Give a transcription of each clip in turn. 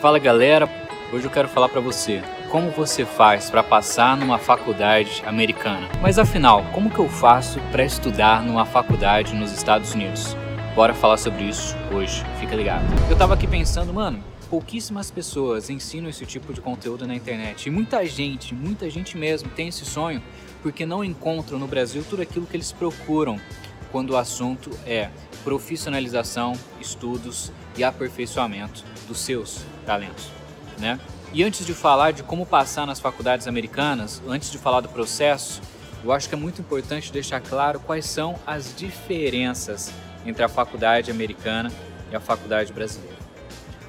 Fala galera, hoje eu quero falar para você como você faz para passar numa faculdade americana. Mas afinal, como que eu faço para estudar numa faculdade nos Estados Unidos? Bora falar sobre isso hoje, fica ligado. Eu tava aqui pensando, mano, pouquíssimas pessoas ensinam esse tipo de conteúdo na internet. E muita gente, muita gente mesmo tem esse sonho porque não encontram no Brasil tudo aquilo que eles procuram quando o assunto é profissionalização, estudos e aperfeiçoamento dos seus talentos, né? E antes de falar de como passar nas faculdades americanas, antes de falar do processo, eu acho que é muito importante deixar claro quais são as diferenças entre a faculdade americana e a faculdade brasileira.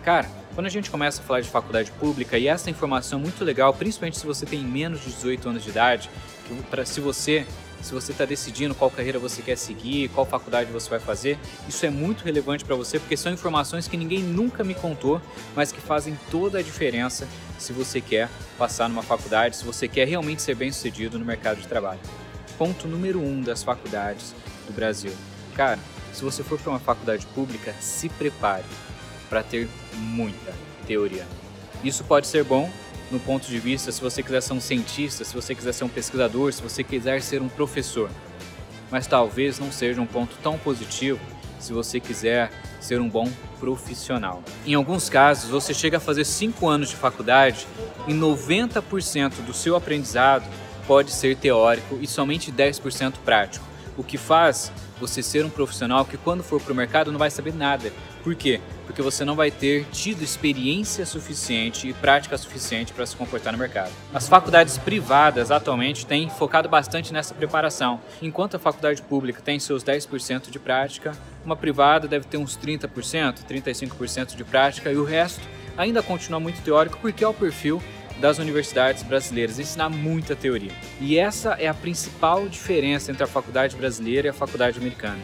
Cara, quando a gente começa a falar de faculdade pública, e essa informação é muito legal, principalmente se você tem menos de 18 anos de idade, que se você se você está decidindo qual carreira você quer seguir, qual faculdade você vai fazer, isso é muito relevante para você porque são informações que ninguém nunca me contou, mas que fazem toda a diferença se você quer passar numa faculdade, se você quer realmente ser bem sucedido no mercado de trabalho. Ponto número um das faculdades do Brasil. Cara, se você for para uma faculdade pública, se prepare para ter muita teoria. Isso pode ser bom no ponto de vista se você quiser ser um cientista, se você quiser ser um pesquisador, se você quiser ser um professor. Mas talvez não seja um ponto tão positivo se você quiser ser um bom profissional. Em alguns casos, você chega a fazer 5 anos de faculdade e 90% do seu aprendizado pode ser teórico e somente 10% prático, o que faz você ser um profissional que quando for para o mercado não vai saber nada. Por quê? Porque você não vai ter tido experiência suficiente e prática suficiente para se comportar no mercado. As faculdades privadas atualmente têm focado bastante nessa preparação. Enquanto a faculdade pública tem seus 10% de prática, uma privada deve ter uns 30%, 35% de prática e o resto ainda continua muito teórico porque é o perfil das universidades brasileiras, ensinar muita teoria. E essa é a principal diferença entre a faculdade brasileira e a faculdade americana.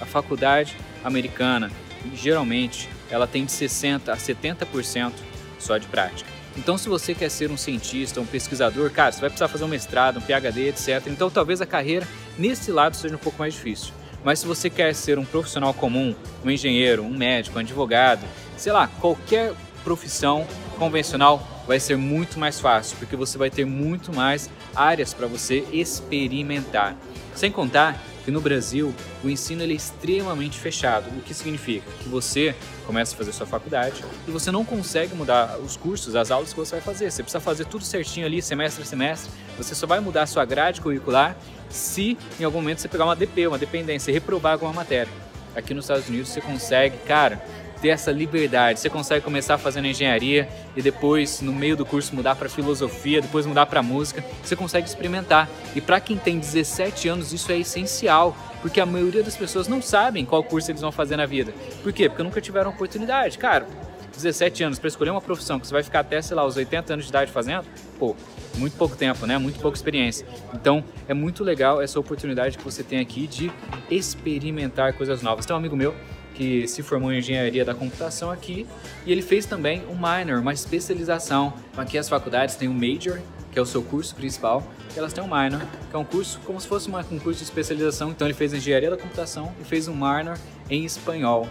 A faculdade americana, geralmente, ela tem de 60 a 70% só de prática. Então, se você quer ser um cientista, um pesquisador, cara, você vai precisar fazer um mestrado, um PhD, etc. Então, talvez a carreira nesse lado seja um pouco mais difícil. Mas se você quer ser um profissional comum, um engenheiro, um médico, um advogado, sei lá, qualquer profissão convencional vai ser muito mais fácil, porque você vai ter muito mais áreas para você experimentar. Sem contar que no Brasil o ensino ele é extremamente fechado, o que significa que você começa a fazer sua faculdade e você não consegue mudar os cursos, as aulas que você vai fazer. Você precisa fazer tudo certinho ali, semestre a semestre. Você só vai mudar a sua grade curricular se em algum momento você pegar uma DP, uma dependência, reprovar alguma matéria. Aqui nos Estados Unidos você consegue, cara, ter essa liberdade. Você consegue começar fazendo engenharia e depois, no meio do curso, mudar para filosofia, depois mudar para música. Você consegue experimentar. E para quem tem 17 anos, isso é essencial, porque a maioria das pessoas não sabem qual curso eles vão fazer na vida. Por quê? Porque nunca tiveram oportunidade. Cara, 17 anos para escolher uma profissão que você vai ficar até, sei lá, os 80 anos de idade fazendo, pô, muito pouco tempo, né? Muito pouca experiência. Então, é muito legal essa oportunidade que você tem aqui de experimentar coisas novas. Tem um amigo meu que se formou em engenharia da computação aqui e ele fez também um minor, uma especialização. Aqui as faculdades têm um major, que é o seu curso principal, e elas têm um minor, que é um curso como se fosse um curso de especialização. Então ele fez engenharia da computação e fez um minor em espanhol.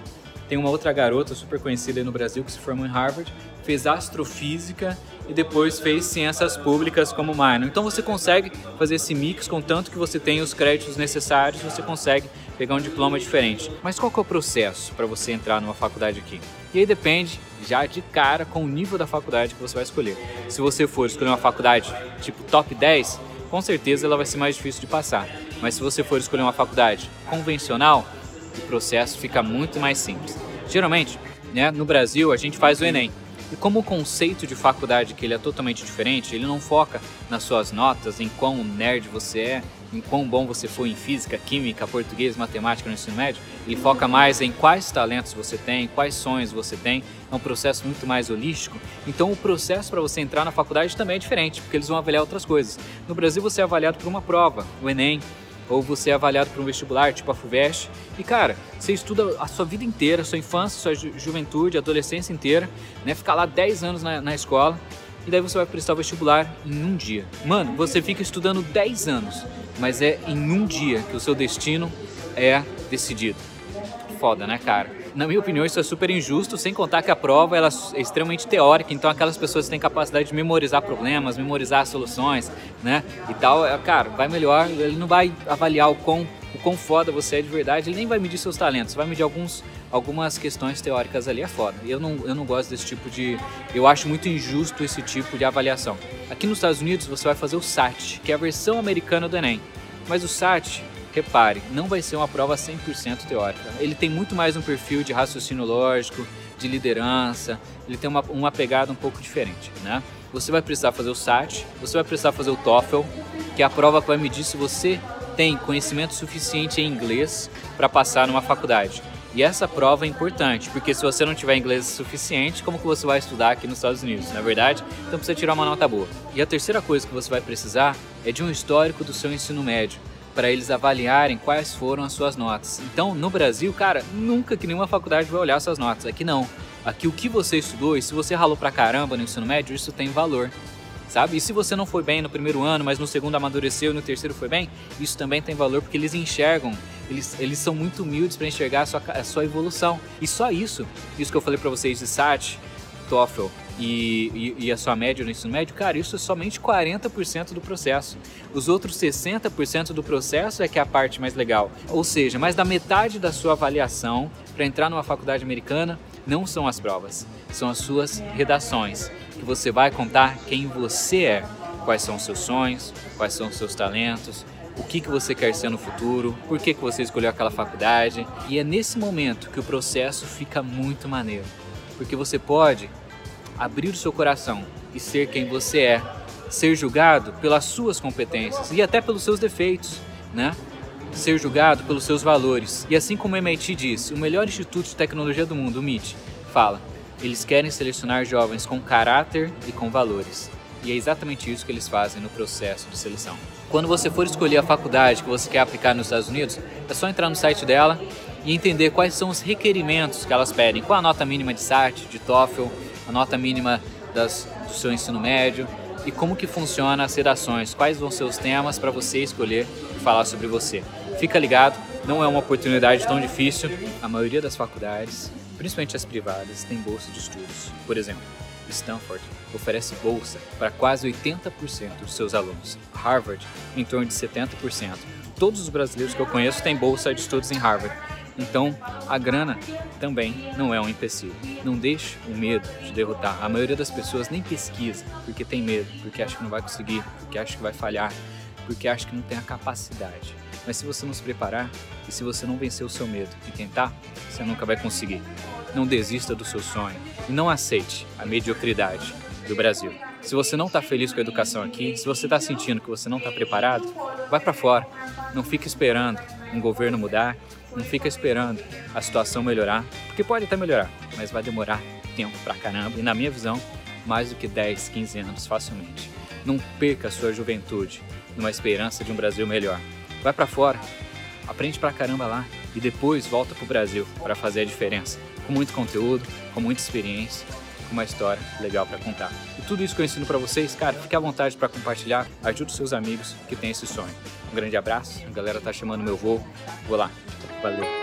Tem uma outra garota super conhecida no Brasil que se formou em Harvard, fez astrofísica e depois fez ciências públicas como minor. Então você consegue fazer esse mix com tanto que você tem os créditos necessários, você consegue pegar um diploma diferente. Mas qual que é o processo para você entrar numa faculdade aqui? E aí depende já de cara com o nível da faculdade que você vai escolher. Se você for escolher uma faculdade tipo top 10, com certeza ela vai ser mais difícil de passar. Mas se você for escolher uma faculdade convencional, o processo fica muito mais simples. Geralmente, né, no Brasil, a gente faz o Enem. E como o conceito de faculdade que ele é totalmente diferente, ele não foca nas suas notas, em quão nerd você é, em quão bom você foi em física, química, português, matemática no ensino médio, ele foca mais em quais talentos você tem, quais sonhos você tem. É um processo muito mais holístico. Então o processo para você entrar na faculdade também é diferente, porque eles vão avaliar outras coisas. No Brasil você é avaliado por uma prova, o Enem, ou você é avaliado para um vestibular, tipo a FUVEST. E cara, você estuda a sua vida inteira, sua infância, sua ju juventude, adolescência inteira, né? Ficar lá 10 anos na, na escola e daí você vai prestar o vestibular em um dia. Mano, você fica estudando 10 anos, mas é em um dia que o seu destino é decidido. Foda, né, cara? Na minha opinião, isso é super injusto, sem contar que a prova ela é extremamente teórica, então aquelas pessoas que têm capacidade de memorizar problemas, memorizar soluções, né, e tal, é, cara, vai melhor, ele não vai avaliar o quão, o quão foda você é de verdade, ele nem vai medir seus talentos, vai medir alguns, algumas questões teóricas ali, é foda. Eu não, eu não gosto desse tipo de... Eu acho muito injusto esse tipo de avaliação. Aqui nos Estados Unidos você vai fazer o SAT, que é a versão americana do Enem, mas o SAT repare, não vai ser uma prova 100% teórica. Ele tem muito mais um perfil de raciocínio lógico, de liderança, ele tem uma, uma pegada um pouco diferente, né? Você vai precisar fazer o SAT, você vai precisar fazer o TOEFL, que é a prova que vai medir se você tem conhecimento suficiente em inglês para passar numa faculdade. E essa prova é importante, porque se você não tiver inglês suficiente, como que você vai estudar aqui nos Estados Unidos, não é verdade? Então precisa tirar uma nota boa. E a terceira coisa que você vai precisar é de um histórico do seu ensino médio para eles avaliarem quais foram as suas notas. Então, no Brasil, cara, nunca que nenhuma faculdade vai olhar suas notas. Aqui não. Aqui o que você estudou e se você ralou pra caramba no ensino médio, isso tem valor. Sabe? E se você não foi bem no primeiro ano, mas no segundo amadureceu e no terceiro foi bem, isso também tem valor porque eles enxergam, eles, eles são muito humildes para enxergar a sua, a sua evolução. E só isso, isso que eu falei para vocês de SAT, TOEFL, e, e, e, a sua média no ensino médio, cara, isso é somente 40% do processo. Os outros 60% do processo é que é a parte mais legal. Ou seja, mais da metade da sua avaliação para entrar numa faculdade americana não são as provas, são as suas redações, que você vai contar quem você é, quais são os seus sonhos, quais são os seus talentos, o que, que você quer ser no futuro, por que, que você escolheu aquela faculdade. E é nesse momento que o processo fica muito maneiro, porque você pode abrir o seu coração e ser quem você é, ser julgado pelas suas competências e até pelos seus defeitos, né? Ser julgado pelos seus valores. E assim como o MIT diz, o melhor instituto de tecnologia do mundo, o MIT, fala, eles querem selecionar jovens com caráter e com valores. E é exatamente isso que eles fazem no processo de seleção. Quando você for escolher a faculdade que você quer aplicar nos Estados Unidos, é só entrar no site dela e entender quais são os requerimentos que elas pedem, qual a nota mínima de SAT, de TOEFL, a nota mínima das, do seu ensino médio e como que funciona as redações, quais vão ser os temas para você escolher e falar sobre você. Fica ligado, não é uma oportunidade tão difícil. A maioria das faculdades, principalmente as privadas, tem bolsa de estudos. Por exemplo, Stanford oferece bolsa para quase 80% dos seus alunos. Harvard, em torno de 70%. Todos os brasileiros que eu conheço têm bolsa de estudos em Harvard. Então, a grana também não é um empecilho. Não deixe o medo de derrotar. A maioria das pessoas nem pesquisa porque tem medo, porque acha que não vai conseguir, porque acha que vai falhar, porque acha que não tem a capacidade. Mas se você não se preparar e se você não vencer o seu medo e tentar, você nunca vai conseguir. Não desista do seu sonho e não aceite a mediocridade do Brasil. Se você não está feliz com a educação aqui, se você está sentindo que você não está preparado, vai para fora. Não fique esperando um governo mudar, não fica esperando a situação melhorar, porque pode até melhorar, mas vai demorar tempo pra caramba e, na minha visão, mais do que 10, 15 anos facilmente. Não perca a sua juventude numa esperança de um Brasil melhor. Vai para fora, aprende pra caramba lá e depois volta pro Brasil para fazer a diferença. Com muito conteúdo, com muita experiência, com uma história legal para contar. E tudo isso que eu ensino para vocês, cara, fique à vontade para compartilhar, ajude os seus amigos que têm esse sonho. Um grande abraço, a galera tá chamando meu voo, vou lá. Valeu!